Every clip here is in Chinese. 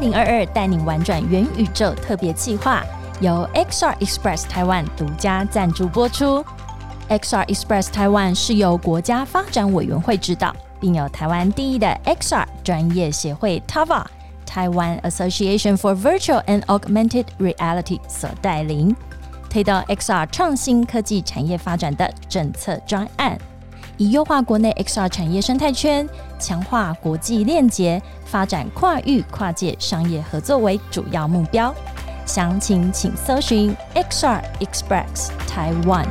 零二二带你玩转元宇宙特别计划，由 XR Express 台湾独家赞助播出。XR Express 台湾是由国家发展委员会指导，并有台湾第一的 XR 专业协会 TAVA 台湾 Association for Virtual and Augmented Reality 所带领，推动 XR 创新科技产业发展的政策专案，以优化国内 XR 产业生态圈、强化国际链接、发展跨域跨界商业合作为主要目标。详情请搜寻 XR Express Taiwan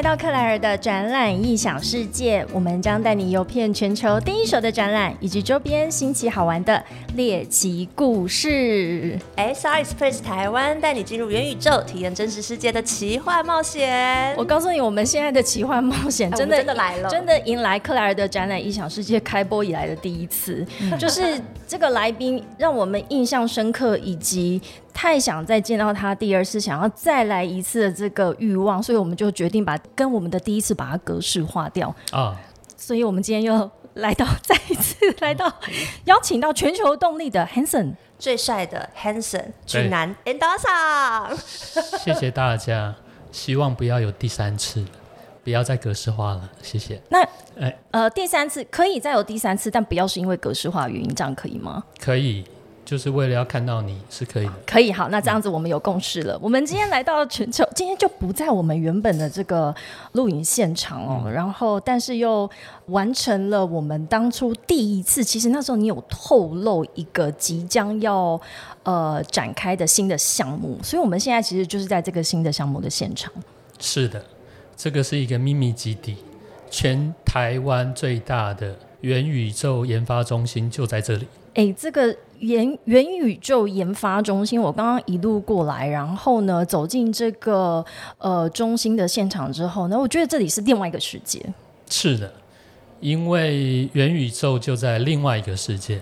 来到克莱尔的展览异想世界，我们将带你游遍全球第一手的展览以及周边新奇好玩的猎奇故事。XR Express 台湾带你进入元宇宙，体验真实世界的奇幻冒险。我告诉你，我们现在的奇幻冒险真的、哎真的来了真的迎来克莱尔的展览异想世界开播以来的第一次，就是这个来宾让我们印象深刻，以及太想再见到他第二次，想要再来一次的这个欲望，所以我们就决定把跟我们的第一次把它格式化掉。啊，所以我们今天又来到再一次来到 邀请到全球动力的 Hanson。最帅的 Hanson 对俊男 Endosa，谢谢大家，希望不要有第三次了，不要再格式化了，谢谢。那哎，呃，第三次可以再有第三次，但不要是因为格式化的原因，这样可以吗？可以，就是为了要看到你是可以的。可以，好，那这样子我们有共识了。我们今天来到全球，今天就不在我们原本的这个录影现场哦，然后但是又完成了我们当初第一次，其实那时候你有透露一个即将要呃展开的新的项目，所以我们现在其实就是在这个新的项目的现场。是的，这个是一个秘密基地，全台湾最大的元宇宙研发中心就在这里。哎，这个元元宇宙研发中心，我刚刚一路过来，然后呢走进这个呃中心的现场之后呢，我觉得这里是另外一个世界。是的，因为元宇宙就在另外一个世界，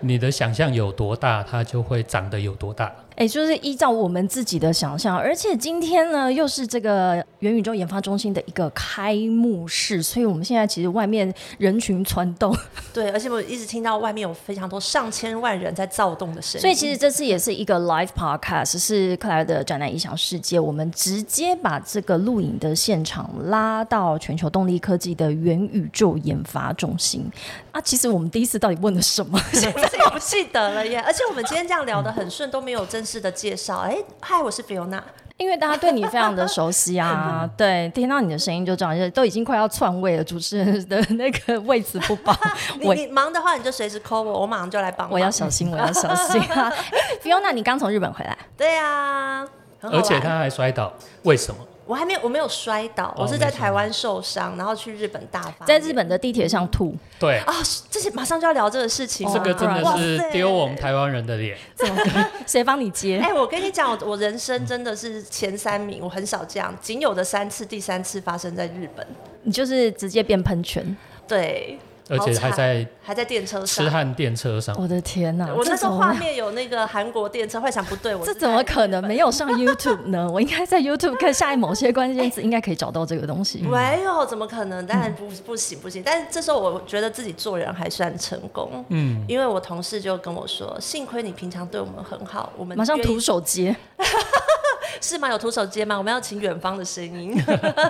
你的想象有多大，它就会长得有多大。哎，就是依照我们自己的想象，而且今天呢，又是这个元宇宙研发中心的一个开幕式，所以我们现在其实外面人群攒动，对，而且我一直听到外面有非常多上千万人在躁动的声音，所以其实这次也是一个 live podcast，是克莱尔的展览一小世界，我们直接把这个录影的现场拉到全球动力科技的元宇宙研发中心啊。其实我们第一次到底问了什么？现在也不记得了耶。而且我们今天这样聊的很顺，都没有正式的介绍。哎，嗨，我是 Fiona。因为大家对你非常的熟悉啊，对，听到你的声音就知道，都已经快要篡位了，主持人的那个位置不保，你你忙的话，你就随时 call 我，我马上就来帮忙。我要小心，我要 小心啊！Fiona，你刚从日本回来，对啊，而且他还摔倒，为什么？我还没有，我没有摔倒，哦我是在台湾受伤，然后去日本大发。在日本的地铁上吐，对，啊，这些马上就要聊这个事情了。这个真的是丢我们台湾人的脸。怎么谁帮你接？哎、我跟你讲，我我人生真的是前三名，我很少这样，仅有的三次，第三次发生在日本。你就是直接变喷泉，对，而且还在还在电车上痴。汉电车上。我的天哪！我那时候画面有那个韩国电车，会想不对，我 这怎么可能没有上 YouTube 呢？我应该在 YouTube 看下某些关键词，应该可以找到这个东西。没有，怎么可能？当然不不行不行。但是这时候我觉得自己做人还算成功，嗯，因为我同事就跟我说，幸亏你平常对我们很好，我们马上徒手接，是吗？有徒手接吗？我们要请远方的声音，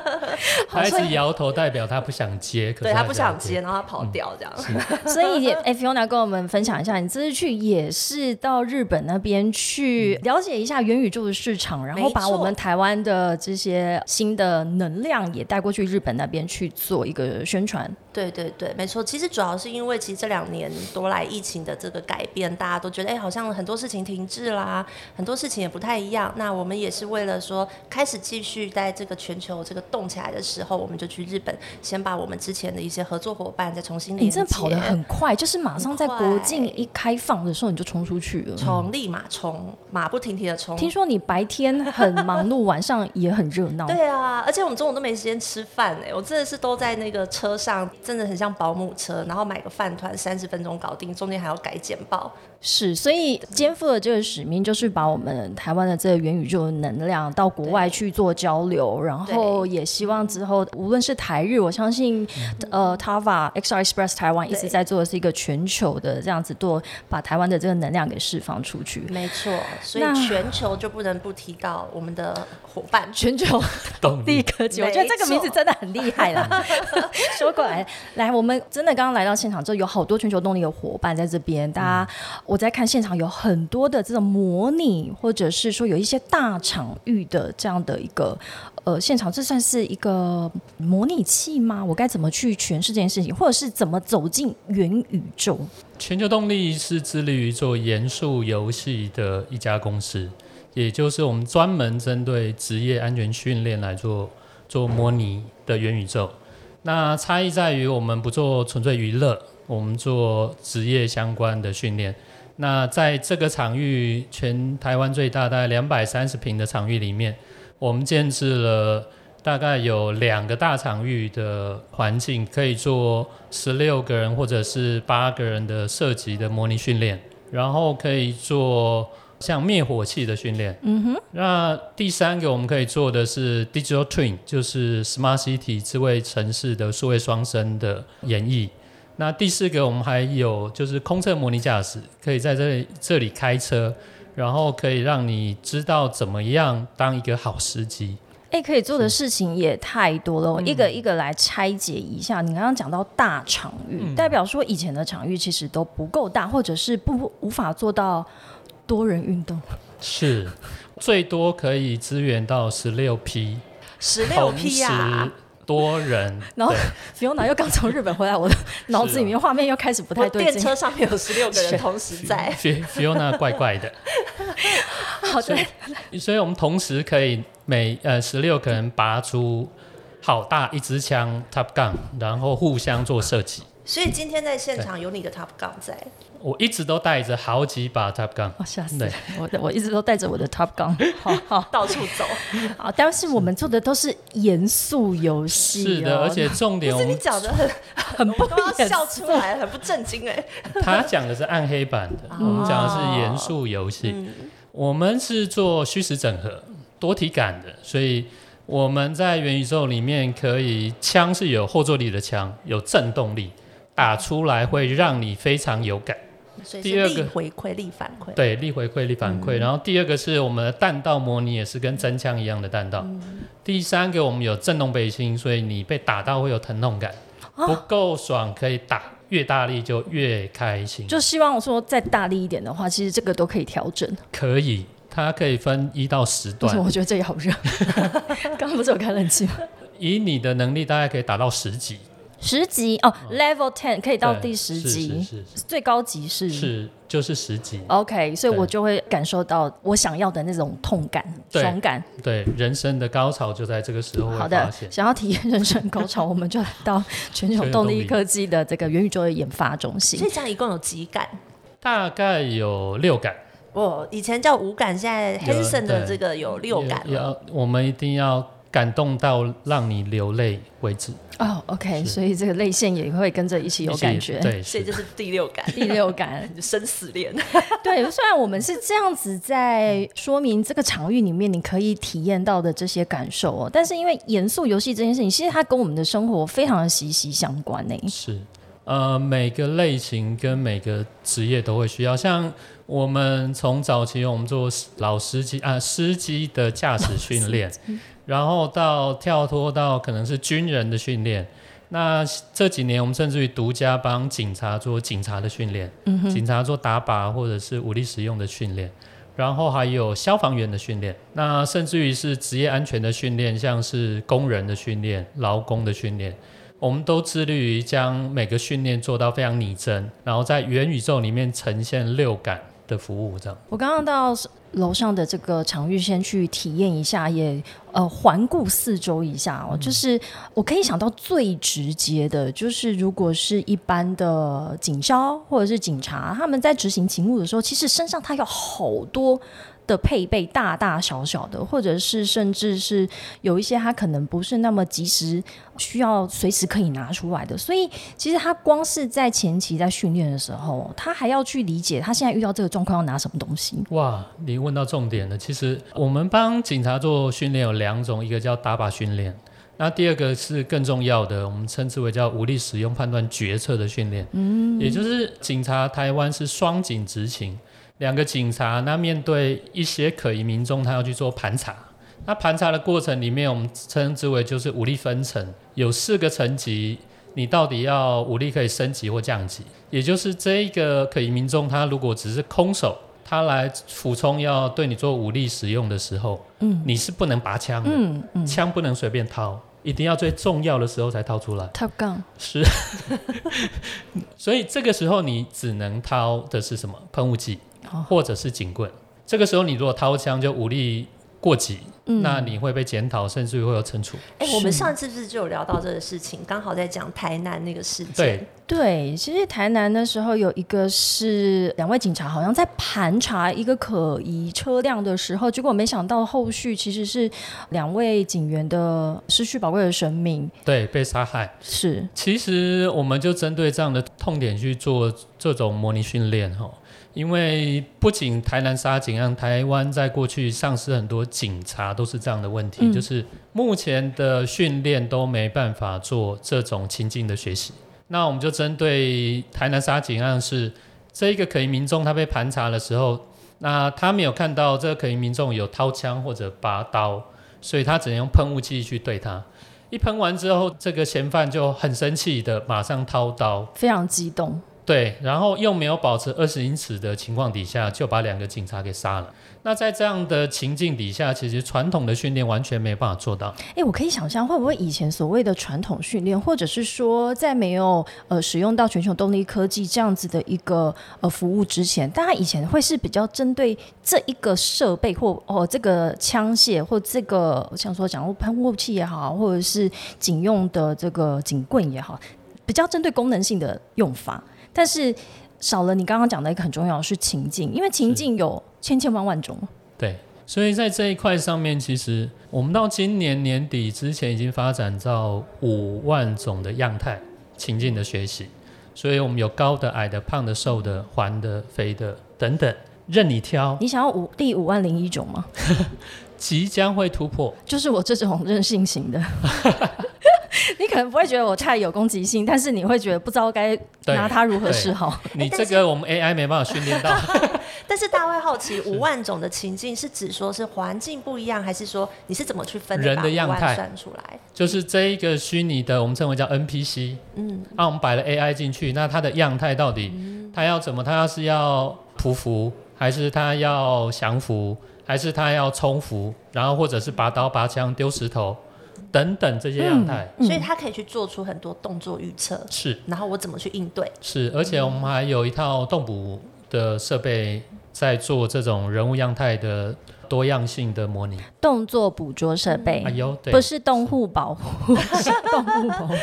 他一直摇头，代表他不想接。可是对他不想接，然后他跑掉这样。所以，哎，Fiona 跟我们分享一下，你这次去也是到日本那边去了解一下元宇宙的市场，然后把我们台湾的这些新的能量也带过去日本那边去做一个宣传。对对对，没错。其实主要是因为其实这两年多来疫情的这个改变，大家都觉得哎，好像很多事情停滞啦，很多事情也不太一样。那我们也是为了说开始继续在这个全球这个动起来的时候，我们就去日本，先把我们之前的一些合作伙伴再重新连接。你真的跑得很快，就是马上在国境一开放的时候你就冲出去了。冲，立马冲，马不停蹄的冲。听说你白天很忙碌，晚上也很热闹。对啊，而且我们中午都没时间吃饭哎，我真的是都在那个车上，真的很像保姆车，然后买个饭团，三十分钟搞定，中间还要改简报。是，所以肩负的这个使命就是把我们台湾的这个元宇宙的能量到国外去做交流，然后也希望之后无论是台日，我相信呃 Tava XR Express 台湾一直在做的是一个全球的这样子做，把台湾的这个能量给释放出去。没错，所以全球就不能不提到我们的伙伴。全球动力力科技，我觉得这个名字真的很厉害啦。说过来，来，我们真的刚刚来到现场之后，有好多全球动力的伙伴在这边。大家，我在看现场有很多的这种模拟，或者是说有一些大场域的这样的一个呃现场，这算是一个模拟器吗？我该怎么去诠释这件事情，或者是怎么走进元宇宙？全球动力是致力于做严肃游戏的一家公司，也就是我们专门针对职业安全训练来做做模拟的元宇宙。那差异在于，我们不做纯粹娱乐，我们做职业相关的训练。那在这个场域，全台湾最大大概两百三十平的场域里面，我们建制了大概有两个大场域的环境，可以做十六个人或者是八个人的射击的模拟训练，然后可以做像灭火器的训练。嗯哼。那第三个我们可以做的是 digital twin，就是 smart city 智慧城市的数位双生的演绎。那第四个我们还有就是空侧模拟驾驶，可以在这里这里开车，然后可以让你知道怎么样当一个好司机。哎，可以做的事情也太多了，我一个一个来拆解一下。你刚刚讲到大场域，代表说以前的场域其实都不够大，或者是不无法做到多人运动。是，最多可以支援到十六批，十六同批啊时！多人。然后对 Fiona 又刚从日本回来，我的脑子里面画面又开始不太我对劲。电车上面有十六个人同时在，Fi- Fiona 怪怪的，好的，所以我们同时可以每呃十六个人拔出好大一支枪 Top Gun，然后互相做射击。所以今天在现场有你的 Top Gun 在，我一直都带着好几把 Top Gun，我吓死对了！我我一直都带着我的 Top Gun，好好到处走。好，但是我们做的都是严肃游戏、哦，是的，而且重点不是你我们讲的很，很不都要笑出来，很不正经哎。他讲的是暗黑版的，我们讲的是严肃游戏。我们是做虚实整合、多体感的，所以我们在元宇宙里面可以枪是有后坐力的枪，有震动力，打出来会让你非常有感。第二个回馈、力反馈。对，力回馈、力反馈。然后第二个是我们的弹道模拟，也是跟真枪一样的弹道。第三个我们有震动背心，所以你被打到会有疼痛感，不够爽可以打，越大力就越开心。就希望说再大力一点的话，其实这个都可以调整。可以，它可以分一到十段，我觉得这里好热？刚刚不是有开冷气吗？以你的能力大概可以达到十级，十级哦、l e v e l ten 可以到第十级，是是最高级是是就是十级。OK，所以我就会感受到我想要的那种痛感、对爽感。对，人生的高潮就在这个时候好的，想要体验人生高潮，我们就来到全球动力科技的这个元宇宙的研发中心所以。这样一共有几感？大概有六感，我以前叫五感，现在有 Hanson 的这个有六感了。我们一定要感动到让你流泪为止，哦，OK，所以这个泪腺也会跟着一起有感觉。对，所以这是第六感，第六感，生死恋。对，虽然我们是这样子在说明这个场域里面你可以体验到的这些感受哦，但是因为严肃游戏这件事情，其实它跟我们的生活非常的息息相关呢。是，呃，每个类型跟每个职业都会需要。像我们从早期我们做老司机啊，司机的驾驶训练，然后到跳脱到可能是军人的训练。那这几年我们甚至于独家帮警察做警察的训练，警察做打靶或者是武力使用的训练。然后还有消防员的训练，那甚至于是职业安全的训练，像是工人的训练、劳工的训练，我们都致力于将每个训练做到非常拟真，然后在元宇宙里面呈现六感的服务这样。我刚刚到楼上的这个场域，先去体验一下，也呃环顾四周一下哦。就是我可以想到最直接的，就是如果是一般的警消或者是警察，他们在执行勤务的时候，其实身上他有好多。的配备大大小小的，或者是甚至是有一些他可能不是那么及时需要随时可以拿出来的，所以其实他光是在前期在训练的时候，他还要去理解他现在遇到这个状况要拿什么东西。哇，你问到重点了。其实我们帮警察做训练有两种，一个叫打靶训练，那第二个是更重要的，我们称之为叫武力使用判断决策的训练。嗯，也就是警察台湾是双警执勤。两个警察，那面对一些可疑民众，他要去做盘查。那盘查的过程里面，我们称之为就是武力分层，有四个层级，你到底要武力可以升级或降级。也就是这一个可疑民众，他如果只是空手，他来俯冲要对你做武力使用的时候，嗯，你是不能拔枪的，嗯嗯，枪不能随便掏，一定要最重要的时候才掏出来。Top Gun 是，所以这个时候你只能掏的是什么喷雾剂？或者是警棍，这个时候你如果掏枪就武力过急，那你会被检讨，甚至于会有惩处。哎，我们上次是不是就有聊到这个事情？刚好在讲台南那个事件。对对，其实台南的时候有一个是两位警察好像在盘查一个可疑车辆的时候，结果没想到后续其实是两位警员的失去宝贵的生命，对，被杀害。是，其实我们就针对这样的痛点去做这种模拟训练，哈。因为不仅台南杀警案台湾在过去丧失很多警察，都是这样的问题，就是目前的训练都没办法做这种情境的学习。那我们就针对台南杀警案是这一个可疑民众，他被盘查的时候，那他没有看到这个可疑民众有掏枪或者拔刀，所以他只能用喷雾器去对他。一喷完之后，这个嫌犯就很生气的马上掏刀，非常激动。对，然后又没有保持二十英尺的情况底下，就把两个警察给杀了。那在这样的情境底下，其实传统的训练完全没有办法做到。哎，我可以想象，会不会以前所谓的传统训练，或者是说在没有呃使用到全球动力科技这样子的一个呃服务之前，大家以前会是比较针对这一个设备或哦这个枪械或这个像说讲喷雾器也好，或者是警用的这个警棍也好，比较针对功能性的用法。但是少了你刚刚讲的一个很重要的是情境，因为情境有千千万万种。对，所以在这一块上面，其实我们到今年年底之前已经发展到五万种的样态情境的学习，所以我们有高的、矮的、胖的、瘦的、环的、肥的等等，任你挑。你想要五第五万零一种吗？即将会突破，就是我这种任性型的。你可能不会觉得我太有攻击性，但是你会觉得不知道该拿它如何是好。你这个我们 AI 没办法训练到。但是大家会好奇，五万种的情境是指说是环境不一样，还是说你是怎么去分人的样态算出来？就是这一个虚拟的，我们称为叫 NPC。嗯，那我们摆了 AI 进去，那它的样态到底它要怎么？它要是要匍匐，还是它要降服，还是它要冲服，然后或者是拔刀拔枪丢石头？等等这些样态，所以他可以去做出很多动作预测，是，然后我怎么去应对？是，而且我们还有一套动捕的设备，在做这种人物样态的。多样性的模拟动作捕捉设备，哎呦，不是动物保护，是动物保护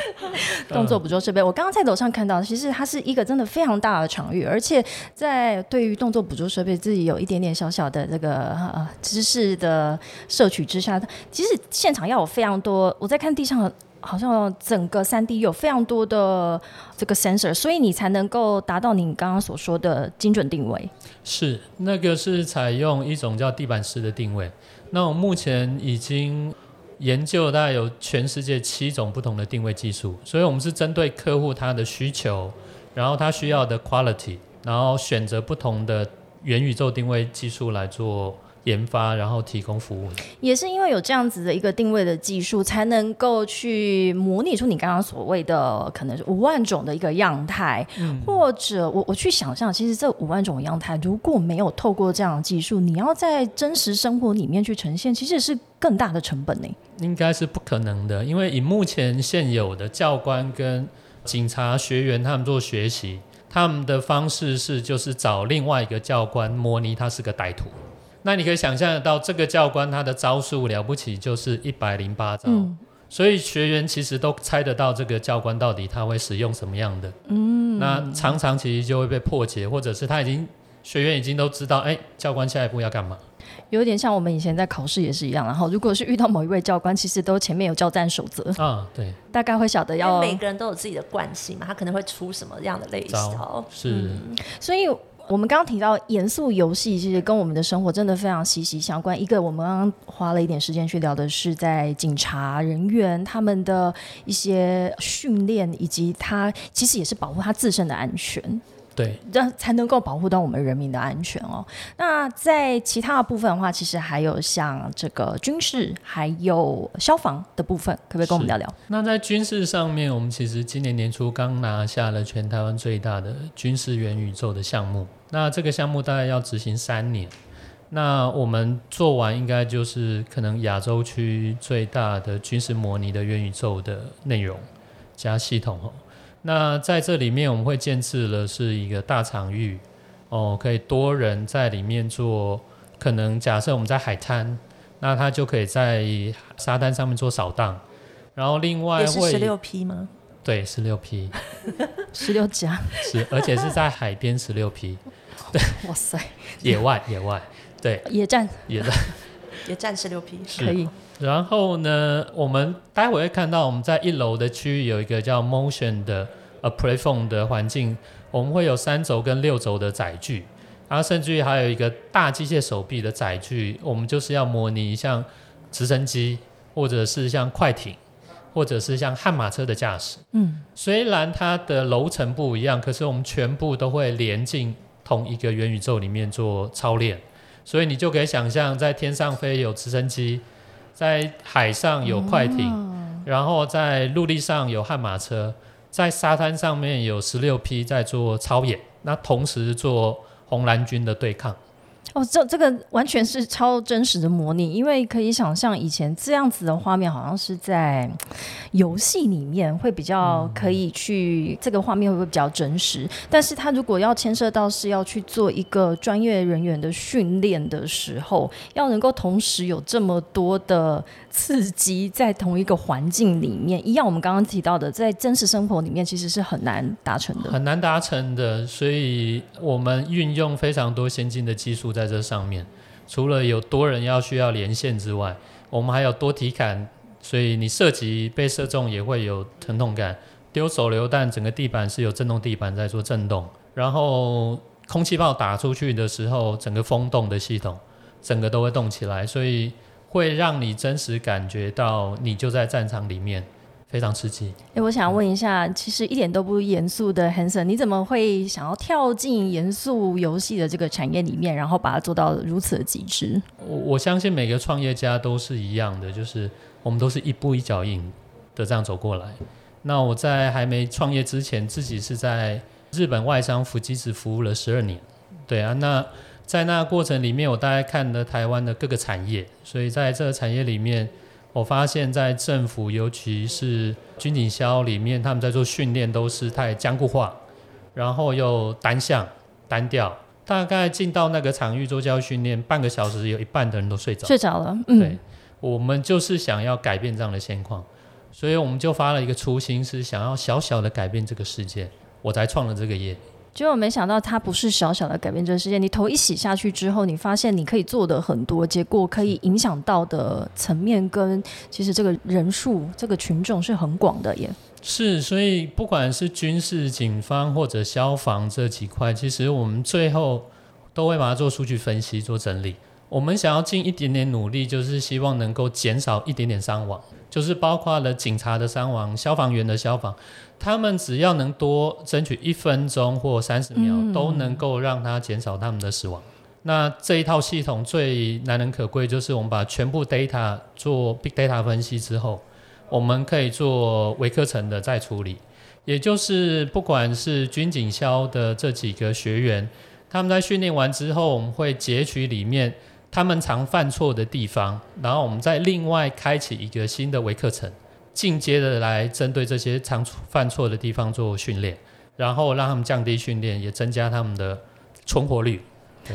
动作捕捉设备。我刚刚在楼上看到，其实它是一个真的非常大的场域，而且在对于动作捕捉设备自己有一点点小小的这个呃知识的摄取之下，其实现场要有非常多。我在看地上。好像整个三 D 有非常多的这个 sensor，所以你才能够达到你刚刚所说的精准定位。是，那个是采用一种叫地板式的定位。那我们目前已经研究大概有全世界七种不同的定位技术，所以我们是针对客户他的需求，然后他需要的 quality，然后选择不同的元宇宙定位技术来做。研发，然后提供服务，也是因为有这样子的一个定位的技术，才能够去模拟出你刚刚所谓的可能是五万种的一个样态，或者我我去想象，其实这五万种样态如果没有透过这样的技术，你要在真实生活里面去呈现，其实是更大的成本呢。应该是不可能的，因为以目前现有的教官跟警察学员他们做学习。他们的方式是就是找另外一个教官模拟他是个歹徒。那你可以想象得到，这个教官他的招数了不起，就是一百零八招。嗯所以学员其实都猜得到这个教官到底他会使用什么样的。嗯，那常常其实就会被破解，或者是他已经学员已经都知道，哎、教官下一步要干嘛。有点像我们以前在考试也是一样。然后如果是遇到某一位教官，其实都前面有交战守则，啊，对，大概会晓得要每个人都有自己的惯性嘛，他可能会出什么样的类招招。是，所以，我们刚刚提到严肃游戏，其实跟我们的生活真的非常息息相关。一个，我们刚刚花了一点时间去聊的是，在警察人员他们的一些训练，以及他其实也是保护他自身的安全。对，这才能够保护到我们人民的安全哦。那在其他的部分的话，其实还有像这个军事，还有消防的部分，可不可以跟我们聊聊？那在军事上面，我们其实今年年初刚拿下了全台湾最大的军事元宇宙的项目。那这个项目大概要执行三年。那我们做完，应该就是可能亚洲区最大的军事模拟的元宇宙的内容加系统哦。那在这里面，我们会建置的是一个大场域哦，可以多人在里面做。可能假设我们在海滩，那他就可以在沙滩上面做扫荡。然后另外会十六批吗？对十六批 十六加，是，而且是在海边十六批，哇塞，野外野外对野战野战，野战 十六批。可以，然后呢，我们待会会看到我们在一楼的区域有一个叫 Motion 的呃 Platform 的环境，我们会有三轴跟六轴的载具，然后甚至于还有一个大机械手臂的载具，我们就是要模拟像直升机或者是像快艇。或者是像悍马车的驾驶，嗯，虽然它的楼层不一样，可是我们全部都会连进同一个元宇宙里面做操练，所以你就可以想象，在天上飞有直升机，在海上有快艇，然后在陆地上有悍马车，在沙滩上面有十六批在做操演，那同时做红蓝军的对抗。哦，这这个完全是超真实的模拟，因为可以想象以前这样子的画面，好像是在游戏里面会比较可以去、这个画面会不会比较真实？但是他如果要牵涉到是要去做一个专业人员的训练的时候，要能够同时有这么多的刺激在同一个环境里面，一样我们刚刚提到的，在真实生活里面其实是很难达成的。很难达成的，所以我们运用非常多先进的技术在这上面。除了有多人要需要连线之外，我们还有多体感，所以你射击被射中也会有疼痛感。丢手榴弹，整个地板是有震动地板在做震动，然后空气炮打出去的时候，整个风洞的系统，整个都会动起来，所以会让你真实感觉到你就在战场里面，非常刺激。哎，我想问一下，其实一点都不严肃的 Hanson，你怎么会想要跳进严肃游戏的这个产业里面，然后把它做到如此的极致？我我相信每个创业家都是一样的，就是我们都是一步一脚印的这样走过来。那我在还没创业之前，自己是在日本外商福基子服务了十二年。对啊，那在那个过程里面，我大概看了台湾的各个产业，所以在这个产业里面，我发现，在政府尤其是军警消里面，他们在做训练都是太僵固化，然后又单向单调。大概进到那个场域做教育训练，半个小时有一半的人都睡着。睡着了，对嗯，，我们就是想要改变这样的现况，所以我们就发了一个初心，是想要小小的改变这个世界，我才创了这个业。结果没想到它不是小小的改变这个世界，你头一洗下去之后，你发现你可以做的很多，结果可以影响到的层面跟其实这个人数、这个群众是很广的耶。是，所以不管是军事、警方或者消防这几块，其实我们最后都会把它做数据分析、做整理。我们想要尽一点点努力，就是希望能够减少一点点伤亡，就是包括了警察的伤亡、消防员的消防，他们只要能多争取一分钟或三十秒，嗯都能够让他减少他们的死亡。那这一套系统最难能可贵，就是我们把全部 data 做 big data 分析之后，我们可以做微课程的再处理，也就是不管是军警消的这几个学员，他们在训练完之后，我们会截取里面他们常犯错的地方，然后我们再另外开启一个新的微课程，进阶的来针对这些常犯错的地方做训练，然后让他们降低训练，也增加他们的存活率。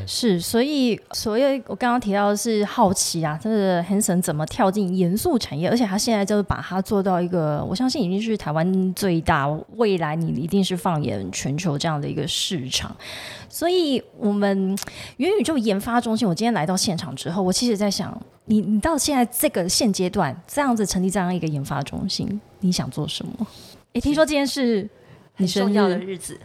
是，所以所以我刚刚提到的是好奇啊，这个 Hanson 怎么跳进严肃产业，而且他现在就是把它做到一个，我相信已经是台湾最大，未来你一定是放眼全球这样的一个市场。所以，我们元宇宙研发中心，我今天来到现场之后，我其实在想，你你到现在这个现阶段这样子成立这样一个研发中心，你想做什么？诶，听说今天是很重要的日，日子，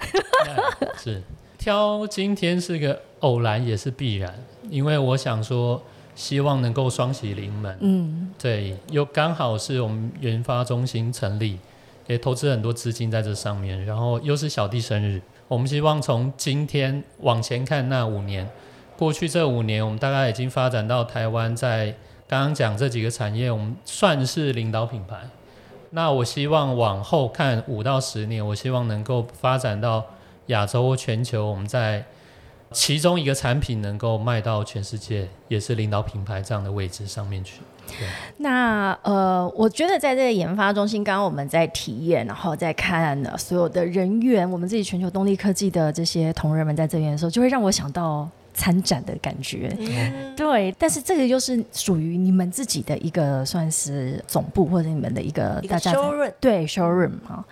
是挑今天是个偶然，也是必然，因为我想说，希望能够双喜临门。嗯，对，又刚好是我们研发中心成立，也投资很多资金在这上面，然后又是小弟生日，我们希望从今天往前看那五年，过去这五年，我们大概已经发展到台湾在刚刚讲这几个产业，我们算是领导品牌。那我希望往后看五到十年，我希望能够发展到亚洲或全球，我们在其中一个产品能够卖到全世界，也是领导品牌这样的位置上面去。那呃，我觉得在这个研发中心，刚刚我们在体验，然后再看呃所有的人员，我们自己全球动力科技的这些同仁们在这边的时候，就会让我想到参展的感觉。嗯，对，但是这个又是属于你们自己的一个算是总部或者你们的一个大家对 showroom 哈。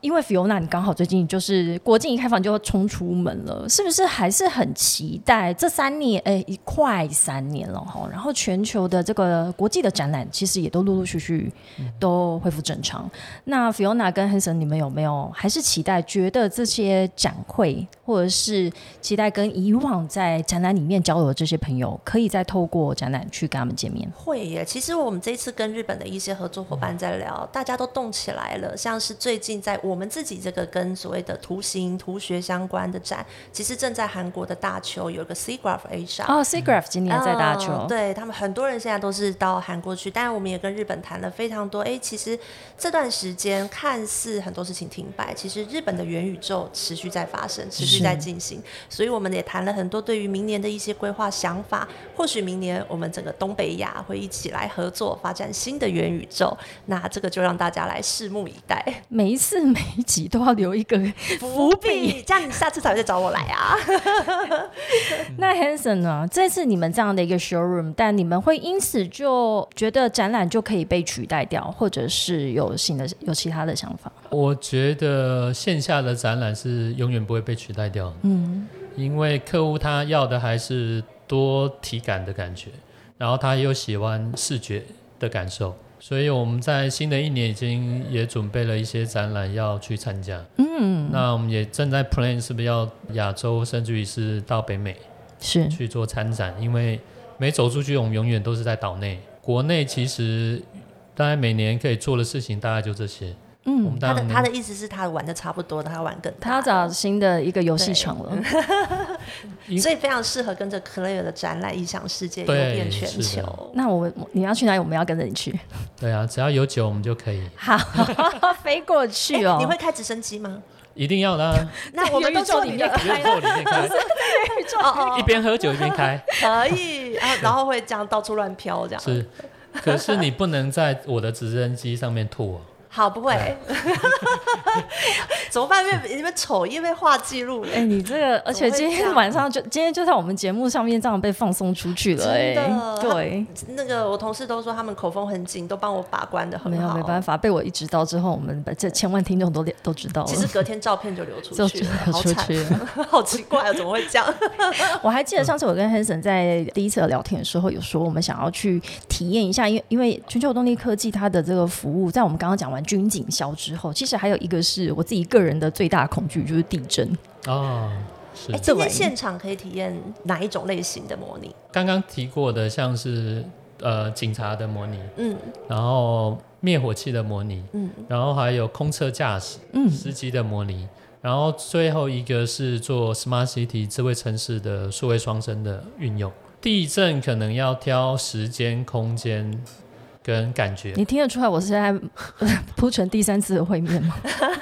因为 Fiona，你刚好最近就是国境一开放就要冲出门了，是不是还是很期待这三年？哎，快三年了哈。然后全球的这个国际的展览，其实也都陆陆续续都恢复正常。那 Fiona 跟 Hanson，你们有没有还是期待？觉得这些展会，或者是期待跟以往在展览里面交流的这些朋友，可以再透过展览去跟他们见面？会耶。其实我们这次跟日本的一些合作伙伴在聊，大家都动起来了。像是最近在我们自己这个跟所谓的图形、图学相关的展，其实正在韩国的大邱有一个 SeaGraph Asia。哦 c g r a p h 今年在大邱、嗯对他们很多人现在都是到韩国去，当然我们也跟日本谈了非常多。哎，其实这段时间看似很多事情停摆，其实日本的元宇宙持续在发生，持续在进行，所以我们也谈了很多对于明年的一些规划想法。或许明年我们整个东北亚会一起来合作发展新的元宇宙，那这个就让大家来拭目以待。每一次每一集都要留一个伏笔。这样你下次才会再找我来啊。那 Hanson 呢？这次你们这样的一个 showroom，但你们会因此就觉得展览就可以被取代掉，或者是有新的有其他的想法？我觉得线下的展览是永远不会被取代掉的，嗯，因为客户他要的还是多体感的感觉，然后他又喜欢视觉的感受，所以我们在新的一年已经也准备了一些展览要去参加。嗯，那我们也正在 plan 是不是要亚洲，甚至于是到北美是去做参展，因为没走出去，我们永远都是在岛内。国内其实大概每年可以做的事情大概就这些。我嗯们，当然他的他的意思是他玩的差不多的，他要玩更大。他要找新的一个游戏场了。因 所以非常适合跟着 Claire 的展览《异想世界》游对遍全是的球。那我们你要去哪里？我们要跟着你去。对啊，只要有酒我们就可以，好，飞过去哦。你会开直升机吗？一定要的、啊。那我们都做元宇宙里面元宇宙里面开，哦一边喝酒一边开，可以，然后然后会这样到处乱飘这样。是。可是你不能在我的直升机上面吐哦。好，不会。怎么办？因为你们丑，因为画记录了。哎、你这个，而且今天晚上就今天就在我们节目上面这样被放松出去了、哎，真的对，那个我同事都说他们口风很紧，都帮我把关的很没有好。没办法，被我一知道之后，我们把这千万听众都都知道了。其实隔天照片就流出就去了，流好惨，出去了。好奇怪啊，怎么会这样？我还记得上次我跟 Hanson 在第一次的聊天的时候，有说我们想要去体验一下，因为因为全球动力科技它的这个服务，在我们刚刚讲完军警消之后，其实还有一个是我自己个人的最大恐惧，就是地震。哦，是哎，。今天现场可以体验哪一种类型的模拟？刚刚提过的，像是呃警察的模拟，嗯然后灭火器的模拟，嗯，然后还有空车驾驶、嗯司机的模拟，然后最后一个是做 Smart City 智慧城市的数位双生的运用。地震可能要挑时间、空间跟感觉，你听得出来我是在呃 铺成第三次的会面吗？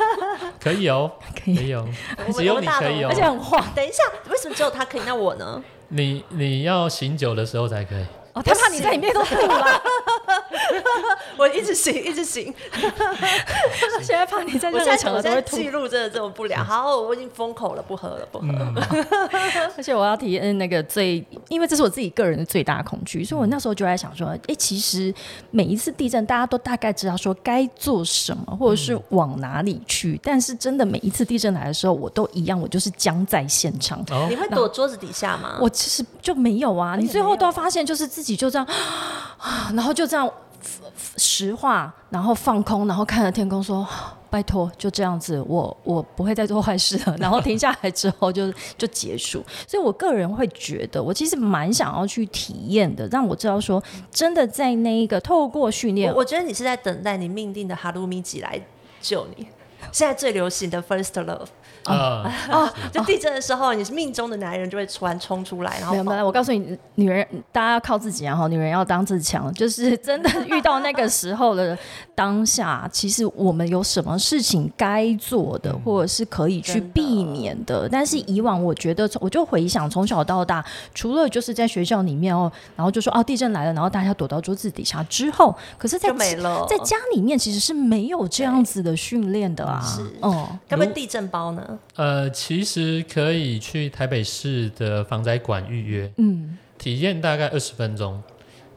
可以哦，可以，可以哦，只有你可以哦而且很晃等一下，为什么只有他可以？那我呢？你你要醒酒的时候才可以。哦，他怕你在里面都吐了。我一直醒，一直醒。现在怕你在我现在任何场合都会吐记录真的这么不良。好，我已经封口了，不喝了，不喝了。而且我要体验那个最，因为这是我自己个人的最大恐惧，所以我那时候就在想说，哎、其实每一次地震，大家都大概知道说该做什么，或者是往哪里去，但是真的每一次地震来的时候，我都一样，我就是僵在现场。哦你会躲桌子底下吗？我其实就没有啊，你最后都发现就是自己就这样，然后就这样实话，然后放空，然后看着天空说。拜托，就这样子，我我不会再做坏事了。然后停下来之后就 就结束。所以我个人会觉得，我其实蛮想要去体验的，让我知道说，真的在那一个透过训练我，觉得你是在等待你命定的哈鲁米吉来救你。现在最流行的 first love，啊，哦，就地震的时候，你是命中的男人就会突然冲出来，然后没有没有，我告诉你，女人大家要靠自己然后，女人要当自强，就是真的遇到那个时候的当下，其实我们有什么事情该做的，或者是可以去避免的。但是以往我觉得，我就回想从小到大，除了就是在学校里面哦，然后就说哦地震来了，然后大家躲到桌子底下之后，可是在就没了。在家里面其实是没有这样子的训练的啊。是。哦，该不会地震包呢？呃，其实可以去台北市的防灾馆预约，嗯，体验大概二十分钟，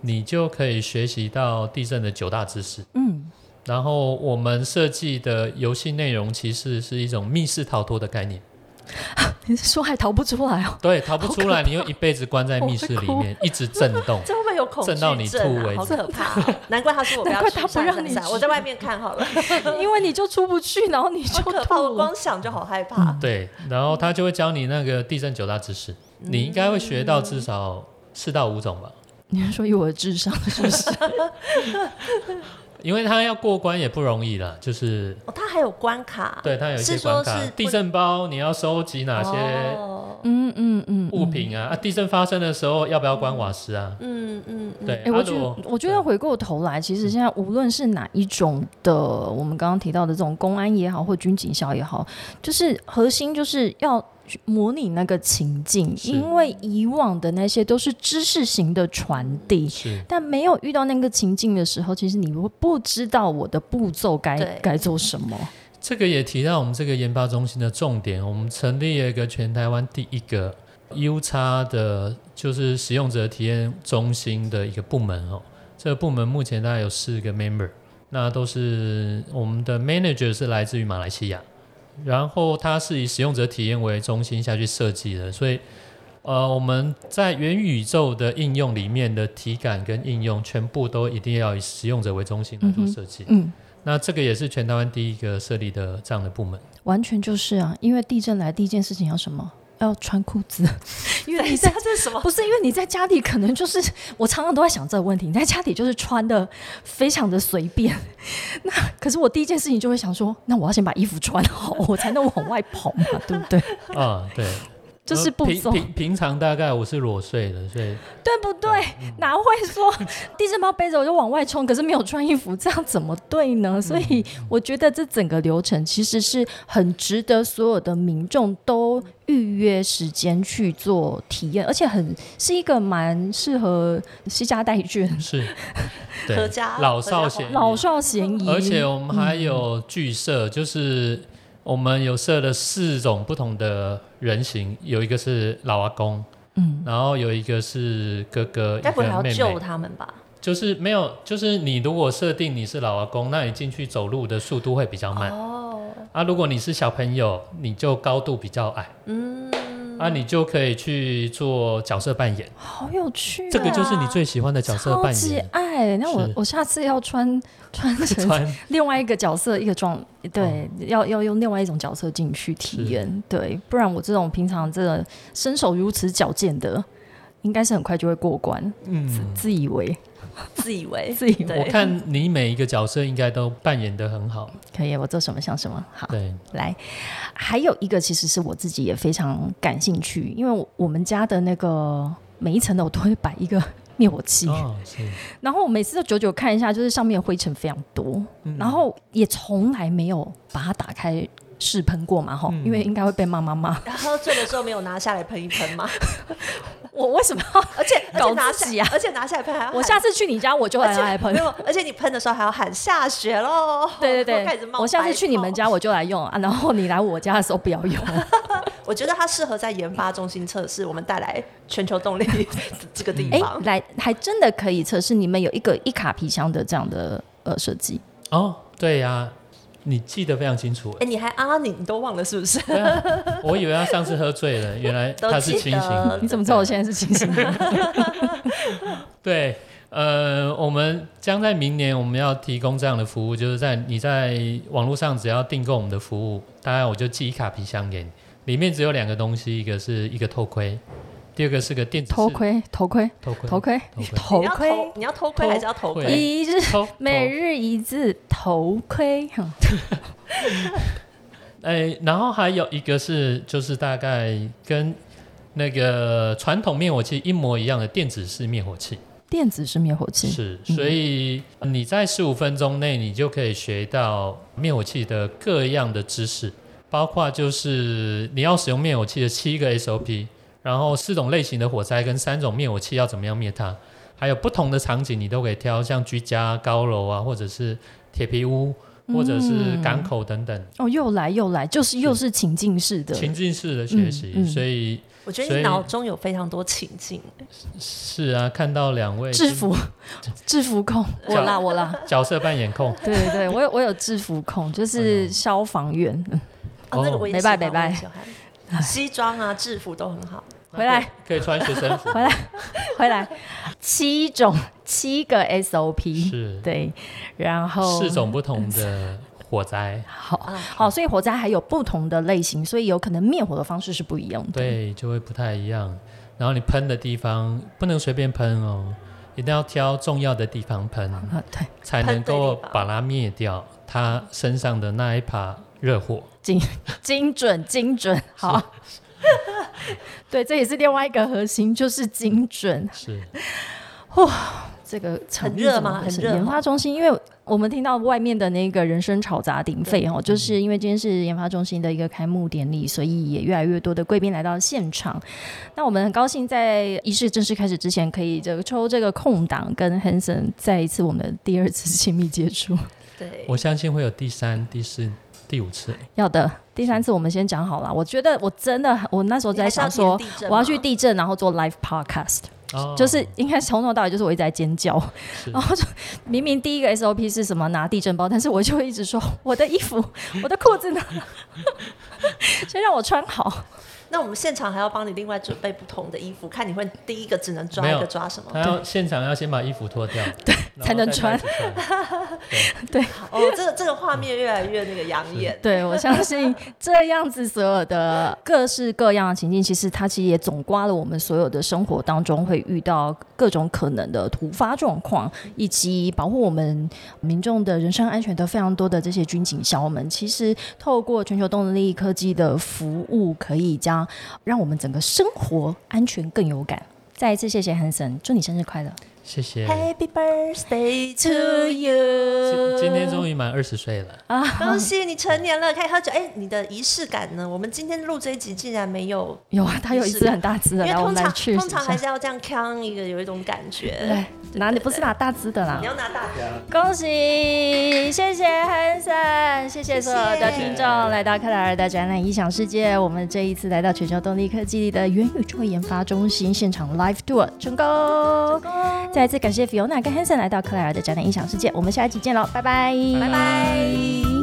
你就可以学习到地震的九大知识。嗯，然后我们设计的游戏内容其实是一种密室逃脱的概念，你是说还逃不出来哦？对，逃不出来，你又一辈子关在密室里面，一直震动。这会不会有恐惧震到你症啊？吐为止好可怕、哦！难怪他说我不要去难怪他不让你去我在外面看好了，因为你就出不去，然后你就好可怕！我。光想就好害怕。对，然后他就会教你那个地震九大知识，你应该会学到至少四到五种吧，你是说以我的智商是不是？因为他要过关也不容易啦，就是哦，他还有关卡，对他有一些关卡是，地震包你要收集哪些哦嗯嗯嗯，物品啊？啊，地震发生的时候要不要关瓦斯啊？嗯嗯嗯，对，哎、我觉我觉得回过头来，其实现在无论是哪一种的，我们刚刚提到的这种公安也好，或军警校也好，就是核心就是要模拟那个情境，因为以往的那些都是知识型的传递。是但没有遇到那个情境的时候，其实你会不知道我的步骤该该做什么。这个也提到我们这个研发中心的重点，我们成立了一个全台湾第一个 U 叉的，就是使用者体验中心的一个部门哦。这个部门目前大概有四个 member，那都是我们的 manager 是来自于马来西亚，然后它是以使用者体验为中心下去设计的，所以呃我们在元宇宙的应用里面的体感跟应用，全部都一定要以使用者为中心来做设计。嗯，那这个也是全台湾第一个设立的这样的部门。完全就是啊，因为地震来第一件事情要什么？要穿裤子，因为你在这是什么？不是因为你在家里可能就是 我常常都在想这个问题，你在家里就是穿的非常的随便，那可是我第一件事情就会想说，那我要先把衣服穿好，我才能往外跑嘛，对不对？啊，对，就是步骤，平平平常大概我是裸睡的，所以对不对？哪会说地震包背着我就往外冲，可是没有穿衣服，这样怎么对呢？所以我觉得这整个流程其实是很值得所有的民众都预约时间去做体验，而且很是一个蛮适合惜家带眷。是，对合家老少咸，老少咸宜，而且我们还有剧社，就是我们有设了四种不同的人形，有一个是老阿公，嗯，然后有一个是哥哥，该不会还要救，他们吧？就是没有，就是你如果设定你是老阿公，那你进去走路的速度会比较慢。哦，啊，如果你是小朋友，你就高度比较矮，嗯，啊，你就可以去做角色扮演，好有趣、啊，这个就是你最喜欢的角色扮超级演。爱。那我我下次要穿 穿成穿 另外一个角色一个装，对，要要用另外一种角色进去体验，对，不然我这种平常这个身手如此矫健的，应该是很快就会过关，嗯，自以为自以为。自以为。我看你每一个角色应该都扮演的很好。可以，我做什么像什么。好。对，来，还有一个其实是我自己也非常感兴趣，因为我我们家的那个每一层楼都会摆一个灭火器，哦，是，然后我每次都久久看一下，就是上面灰尘非常多，嗯。然后也从来没有把它打开试喷过嘛，哈、嗯因为应该会被妈妈骂。喝醉的时候没有拿下来喷一喷吗？我为什么要？而且 搞拿自己啊下，而且拿下来喷还要我下次去你家，我就来来喷没。有，而且你喷的时候还要喊下雪喽。对对 开始冒对，我下次去你们，家我就来用啊，然后你来我家的时候不要用。我觉得它适合在研发中心测试，我们带来全球动力这个地哎、方。来还真的可以测试，你们有一个一卡皮箱的这样的呃设计。哦，对呀、你记得非常清楚。哎，你还啊，你你都忘了是不是？对啊，我以为他上次喝醉了，原来 他是清醒的。你怎么知道我现在是清醒的？对，呃，我们将在明年我们要提供这样的服务，就是在你在网络上只要订购我们的服务，大概我就寄一卡皮箱给你，里面只有两个东西，一个是一个头盔，第二个是个电子头盔，头盔，头盔头盔，头盔头你要盔偷，，你要偷窥还是要头盔？一日每日一字头盔。哼 哎，然后还有一个是就是大概跟那个传统灭火器一模一样的电子式灭火器。电子式灭火器，是，所以你在十五分钟内，你就可以学到灭火器的各样的知识，包括就是你要使用灭火器的七个 SOP，然后四种类型的火灾跟三种灭火器要怎么样灭它，还有不同的场景你都可以挑，像居家、高楼啊，或者是铁皮屋，或者是港口等等，哦，又来又来，就是又是情境式的。情境式的学习。嗯嗯。所以我觉得你脑中有非常多情境。是啊，看到两位制服，制服控，我啦我啦，角色扮演控，对对对，我有我有制服控，就是消防员。嗯哦，那个哦我也没拜没拜我也喜欢 西装啊、制服都很好。回来。可以穿学生服，回来回来，七种七个 SOP，是。对，然后四种不同的火灾。好啊好，所以火灾还有不同的类型，所以有可能灭火的方式是不一样的。对，就会不太一样。然后你喷的地方不能随便喷哦，一定要挑重要的地方喷，啊，对，才能够把它灭掉它身上的那一把热火。精精准 精准，好。对，这也是另外一个核心，就是精准。是，哇这个很热吗很热研发中心，因为我们听到外面的那个人声吵杂鼎沸哦，就是因为今天是研发中心的一个开幕典礼，所以也越来越多的贵宾来到现场。那我们很高兴在仪式正式开始之前，可以这个抽这个空档，跟 Hanson 再一次我们的第二次亲密接触。对，我相信会有第三、第四、第五次。要的，第三次我们先讲好了。我觉得我真的，我那时候在想说我要去地震，然后做 live podcast。哦，就是应该从头到尾就是我一直在尖叫，然后就明明第一个 SOP 是什么拿地震包，但是我就会一直说我的衣服、我的裤子呢，先让我穿好。那我们现场还要帮你另外准备不同的衣服，看你会第一个只能抓一个抓什么？他要现场要先把衣服脱掉，对才能穿。对。哦，这个这个画面越来越那个养眼。对我相信这样子所有的各式各样的情境，其实它其实也总刮了我们所有的生活当中会遇到各种可能的突发状况，以及保护我们民众的人身安全的非常多的这些军警校们，其实透过全球动力科技的服务，可以将让我们整个生活安全更有感。再一次谢谢韩神祝你生日快乐谢谢。Happy birthday to you！今天终于满二十岁了，啊！恭喜你成年了，可以喝酒。哎，你的仪式感呢？我们今天录这一集竟然没有，有啊，他有一只很大只的，因为通常通常还是要这样扛一个，有一种感觉。对，拿你不是拿大只的啦你。要拿大的。恭喜，谢谢 Hanson，谢谢所有的听众来到克莱尔的展览异想世界。我们这一次来到全球动力科技的元宇宙研发中心现场 live tour 成功，再一次感谢 Fiona 跟 Hanson 来到克莱尔的展览异想世界。我们下一集见喽，拜拜，拜拜。